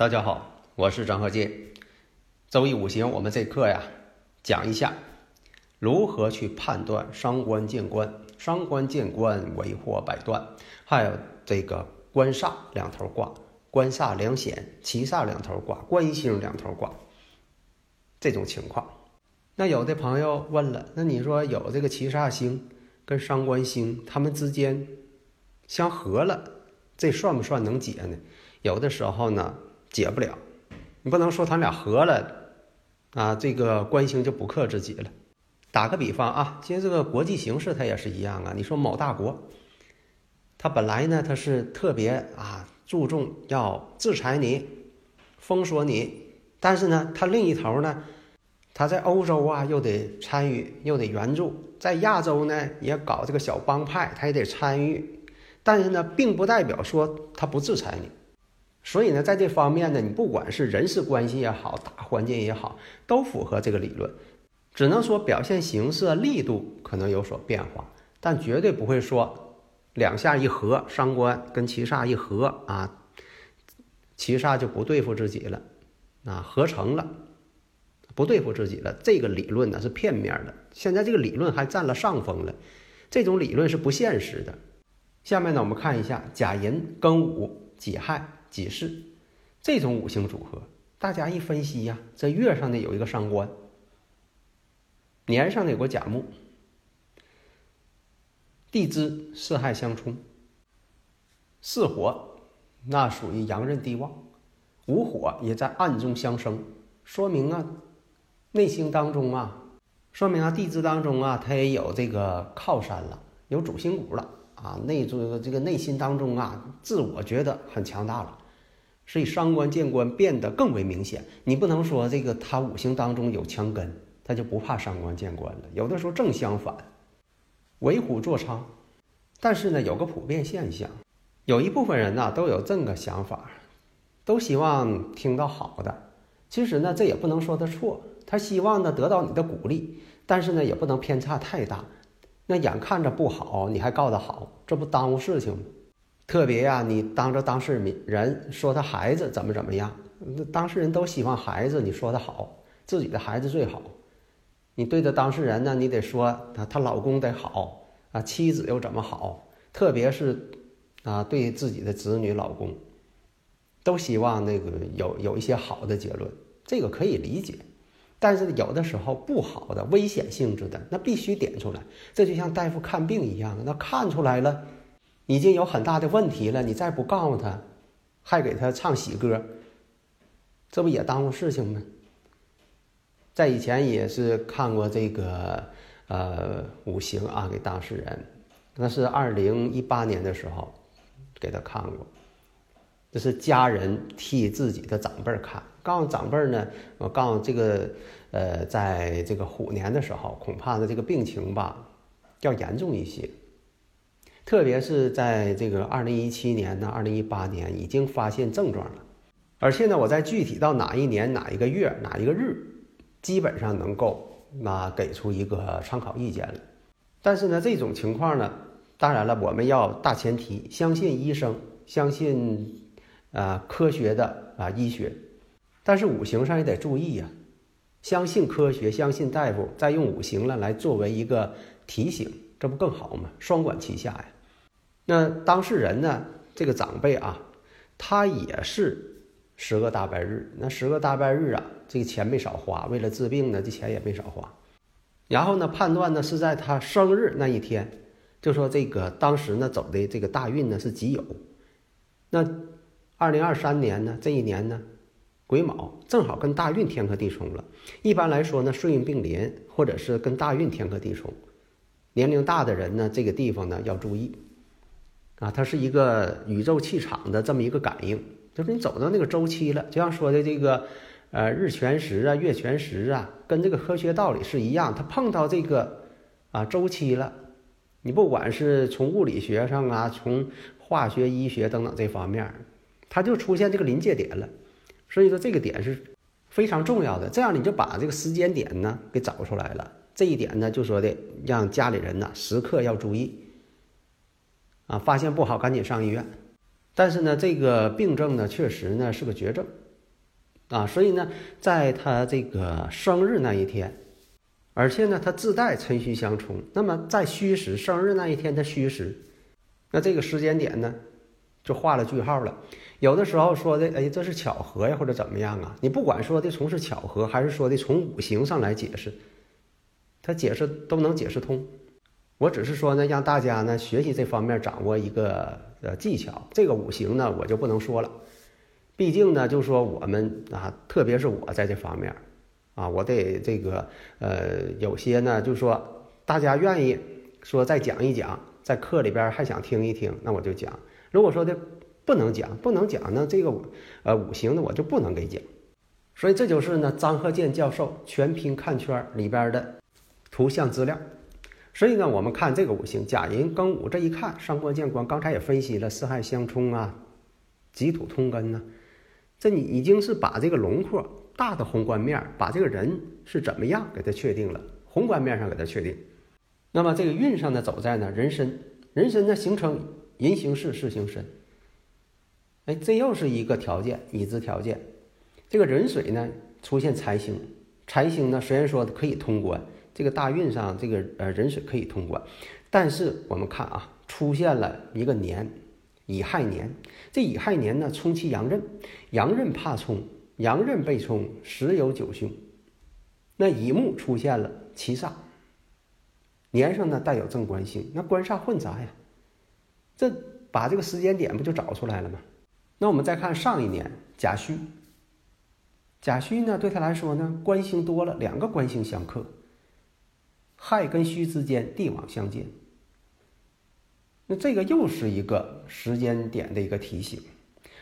大家好，我是张鹤剑。周易五行，我们这课呀，讲一下如何去判断伤官见官。伤官见官，为祸百端。还有这个官煞两头挂，官煞两显，七煞两头挂，官星两头挂，这种情况。那有的朋友问了，那你说有这个七煞星跟伤官星，他们之间相合了，这算不算能解呢？有的时候呢。解不了，你不能说他俩合了，啊，这个官星就不克自己了。打个比方啊，其实这个国际形势它也是一样啊。你说某大国，他本来呢他是特别啊注重要制裁你、封锁你，但是呢他另一头呢，他在欧洲啊又得参与又得援助，在亚洲呢也搞这个小帮派，他也得参与，但是呢并不代表说他不制裁你。所以呢，在这方面呢，你不管是人事关系也好，大环境也好，都符合这个理论。只能说表现形式力度可能有所变化，但绝对不会说两下一合，伤官跟七煞一合啊，七煞就不对付自己了，啊，合成了，不对付自己了。这个理论呢是片面的，现在这个理论还占了上风了，这种理论是不现实的。下面呢，我们看一下甲寅、庚午、己亥。己巳，这种五行组合，大家一分析呀，这月上呢有一个伤官，年上呢有个甲木，地支四害相冲，四火那属于阳刃地旺，五火也在暗中相生，说明啊，内心当中啊，说明啊地支当中啊，它也有这个靠山了，有主心骨了。啊，内中这个内心当中啊，自我觉得很强大了，所以伤官见官变得更为明显。你不能说这个他五行当中有强根，他就不怕伤官见官了。有的时候正相反，为虎作伥。但是呢，有个普遍现象，有一部分人呢都有这个想法，都希望听到好的。其实呢，这也不能说他错，他希望呢得到你的鼓励，但是呢也不能偏差太大。那眼看着不好，你还告他好，这不耽误事情吗？特别呀，你当着当事人说他孩子怎么怎么样，那当事人都希望孩子你说他好，自己的孩子最好。你对着当事人呢，你得说他他老公得好啊，妻子又怎么好？特别是啊，对自己的子女、老公，都希望那个有有一些好的结论，这个可以理解。但是有的时候不好的、危险性质的，那必须点出来。这就像大夫看病一样，那看出来了，已经有很大的问题了，你再不告诉他，还给他唱喜歌，这不也耽误事情吗？在以前也是看过这个呃五行啊，给当事人，那是二零一八年的时候给他看过，这是家人替自己的长辈看。告诉长辈呢，我告诉这个，呃，在这个虎年的时候，恐怕呢这个病情吧，要严重一些。特别是在这个二零一七年呢，二零一八年已经发现症状了，而且呢，我在具体到哪一年哪一个月哪一个日，基本上能够那给出一个参考意见了。但是呢，这种情况呢，当然了，我们要大前提相信医生，相信啊科学的啊医学。但是五行上也得注意呀，相信科学，相信大夫，再用五行了来作为一个提醒，这不更好吗？双管齐下呀。那当事人呢？这个长辈啊，他也是十个大拜日。那十个大拜日啊，这个钱没少花，为了治病呢，这钱也没少花。然后呢，判断呢是在他生日那一天，就说这个当时呢走的这个大运呢是己酉。那二零二三年呢这一年呢？癸卯，正好跟大运天克地冲了。一般来说呢，顺运并临，或者是跟大运天克地冲，年龄大的人呢，这个地方呢要注意啊，它是一个宇宙气场的这么一个感应，就是你走到那个周期了，就像说的这个，呃，日全食啊，月全食啊，跟这个科学道理是一样，它碰到这个啊周期了，你不管是从物理学上啊，从化学、医学等等这方面，它就出现这个临界点了。所以说这个点是非常重要的，这样你就把这个时间点呢给找出来了。这一点呢就说的让家里人呢时刻要注意，啊，发现不好赶紧上医院。但是呢，这个病症呢确实呢是个绝症，啊，所以呢在他这个生日那一天，而且呢他自带辰戌相冲，那么在戌时生日那一天的戌时，那这个时间点呢就画了句号了。有的时候说的，哎，这是巧合呀，或者怎么样啊？你不管说的从是巧合，还是说的从五行上来解释，他解释都能解释通。我只是说呢，让大家呢学习这方面掌握一个呃技巧。这个五行呢，我就不能说了，毕竟呢，就说我们啊，特别是我在这方面啊，我得这个呃，有些呢，就说大家愿意说再讲一讲，在课里边还想听一听，那我就讲。如果说的。不能讲，不能讲呢。这个呃五行呢，我就不能给讲。所以这就是呢张鹤健教授全拼看圈里边的图像资料。所以呢，我们看这个五行甲寅庚午，这一看上官见官，刚才也分析了四害相冲啊，己土通根呢。这你已经是把这个轮廓大的宏观面，把这个人是怎么样给他确定了，宏观面上给他确定。那么这个运上呢走在呢壬申，壬申呢形成人行巳，巳行申。哎，这又是一个条件，已知条件。这个壬水呢出现财星，财星呢虽然说可以通关，这个大运上这个呃壬水可以通关，但是我们看啊，出现了一个年，乙亥年。这乙亥年呢冲其阳刃，阳刃怕冲，阳刃被冲，十有九凶。那乙木出现了七煞，年上呢带有正官星，那官煞混杂呀，这把这个时间点不就找出来了吗？那我们再看上一年甲戌，甲戌呢对他来说呢官星多了，两个官星相克，亥跟戌之间地网相接。那这个又是一个时间点的一个提醒，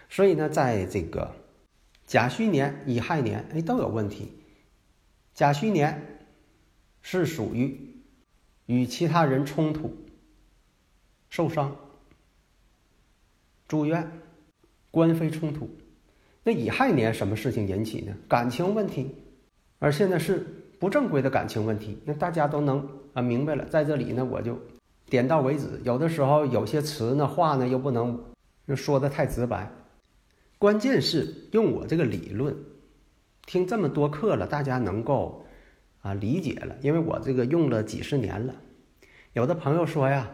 所以呢，在这个甲戌年、乙亥年，哎都有问题。甲戌年是属于与其他人冲突、受伤、住院。官非冲突，那乙亥年什么事情引起呢？感情问题，而现在是不正规的感情问题。那大家都能啊明白了，在这里呢我就点到为止。有的时候有些词呢话呢又不能说的太直白，关键是用我这个理论，听这么多课了，大家能够啊理解了，因为我这个用了几十年了。有的朋友说呀，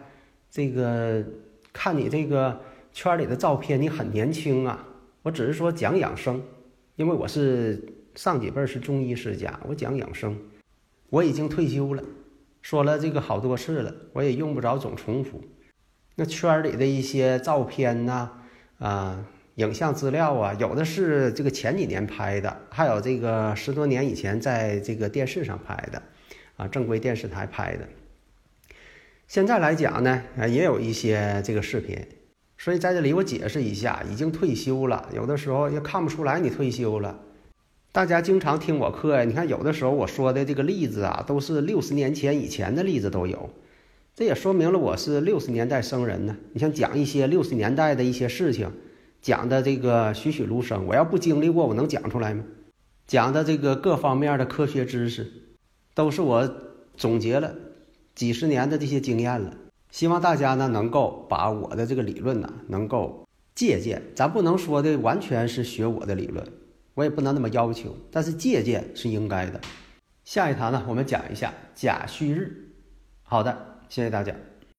这个看你这个。圈里的照片，你很年轻啊！我只是说讲养生，因为我是上几辈是中医世家，我讲养生。我已经退休了，说了这个好多次了，我也用不着总重复。那圈里的一些照片呐，啊，影像资料啊，有的是这个前几年拍的，还有这个十多年以前在这个电视上拍的，啊，正规电视台拍的。现在来讲呢，啊，也有一些这个视频。所以在这里我解释一下，已经退休了，有的时候也看不出来你退休了。大家经常听我课呀，你看有的时候我说的这个例子啊，都是六十年前以前的例子都有，这也说明了我是六十年代生人呢。你像讲一些六十年代的一些事情，讲的这个栩栩如生，我要不经历过，我能讲出来吗？讲的这个各方面的科学知识，都是我总结了几十年的这些经验了。希望大家呢能够把我的这个理论呢能够借鉴，咱不能说的完全是学我的理论，我也不能那么要求，但是借鉴是应该的。下一堂呢，我们讲一下甲戌日。好的，谢谢大家。